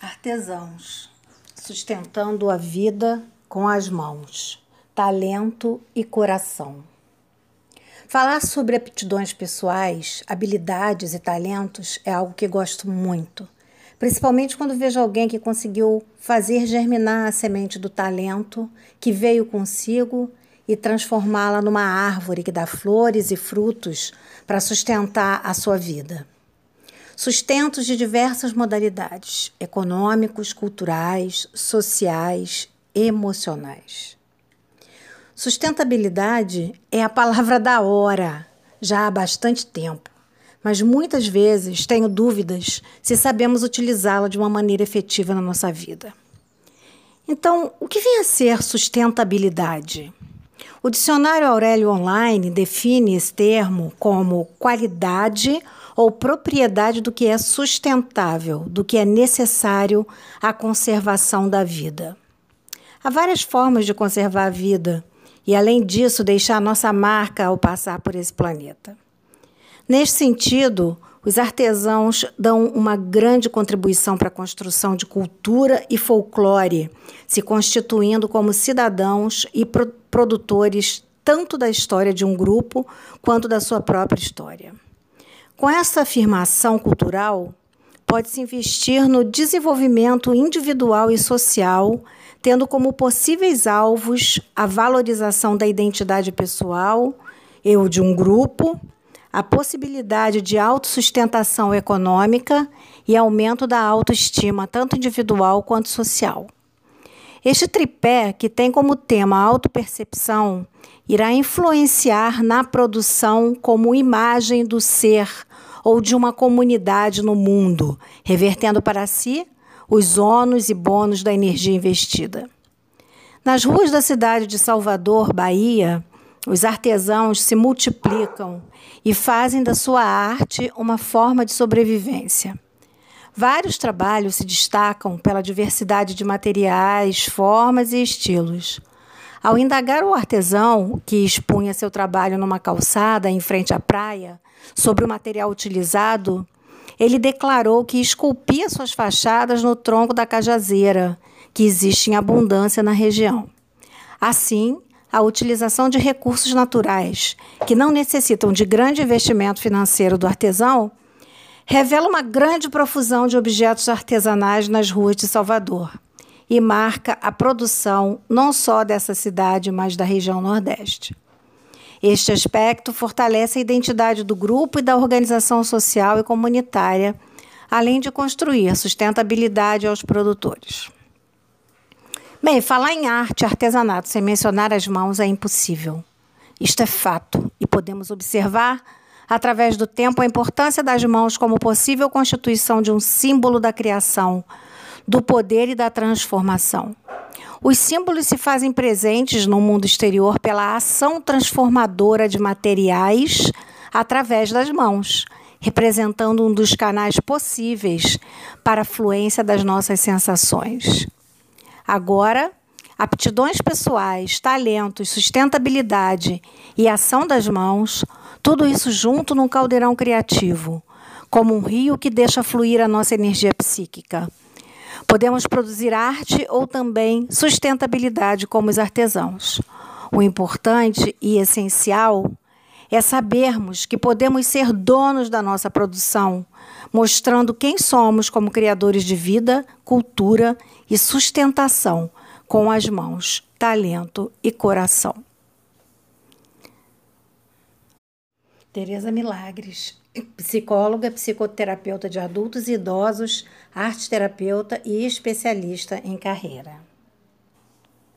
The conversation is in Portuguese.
Artesãos, sustentando a vida com as mãos, talento e coração. Falar sobre aptidões pessoais, habilidades e talentos é algo que gosto muito, principalmente quando vejo alguém que conseguiu fazer germinar a semente do talento que veio consigo e transformá-la numa árvore que dá flores e frutos para sustentar a sua vida sustentos de diversas modalidades econômicos, culturais, sociais, emocionais. Sustentabilidade é a palavra da hora, já há bastante tempo, mas muitas vezes tenho dúvidas se sabemos utilizá-la de uma maneira efetiva na nossa vida. Então, o que vem a ser sustentabilidade? O dicionário Aurélio Online define esse termo como qualidade ou propriedade do que é sustentável, do que é necessário à conservação da vida. Há várias formas de conservar a vida e, além disso, deixar nossa marca ao passar por esse planeta. Neste sentido, os artesãos dão uma grande contribuição para a construção de cultura e folclore, se constituindo como cidadãos e pro produtores tanto da história de um grupo quanto da sua própria história. Com essa afirmação cultural, pode-se investir no desenvolvimento individual e social, tendo como possíveis alvos a valorização da identidade pessoal, eu de um grupo, a possibilidade de autossustentação econômica e aumento da autoestima, tanto individual quanto social. Este tripé, que tem como tema a autopercepção, irá influenciar na produção como imagem do ser ou de uma comunidade no mundo, revertendo para si os ônus e bônus da energia investida. Nas ruas da cidade de Salvador, Bahia, os artesãos se multiplicam e fazem da sua arte uma forma de sobrevivência. Vários trabalhos se destacam pela diversidade de materiais, formas e estilos. Ao indagar o artesão, que expunha seu trabalho numa calçada em frente à praia, sobre o material utilizado, ele declarou que esculpia suas fachadas no tronco da cajazeira, que existe em abundância na região. Assim, a utilização de recursos naturais, que não necessitam de grande investimento financeiro do artesão, revela uma grande profusão de objetos artesanais nas ruas de Salvador e marca a produção não só dessa cidade, mas da região Nordeste. Este aspecto fortalece a identidade do grupo e da organização social e comunitária, além de construir sustentabilidade aos produtores. Bem, falar em arte e artesanato sem mencionar as mãos é impossível. Isto é fato e podemos observar, através do tempo, a importância das mãos como possível constituição de um símbolo da criação, do poder e da transformação. Os símbolos se fazem presentes no mundo exterior pela ação transformadora de materiais através das mãos, representando um dos canais possíveis para a fluência das nossas sensações. Agora, aptidões pessoais, talentos, sustentabilidade e ação das mãos, tudo isso junto num caldeirão criativo, como um rio que deixa fluir a nossa energia psíquica. Podemos produzir arte ou também sustentabilidade como os artesãos. O importante e essencial é sabermos que podemos ser donos da nossa produção, mostrando quem somos como criadores de vida, cultura e sustentação com as mãos, talento e coração. Tereza Milagres psicóloga, psicoterapeuta de adultos e idosos, arte terapeuta e especialista em carreira.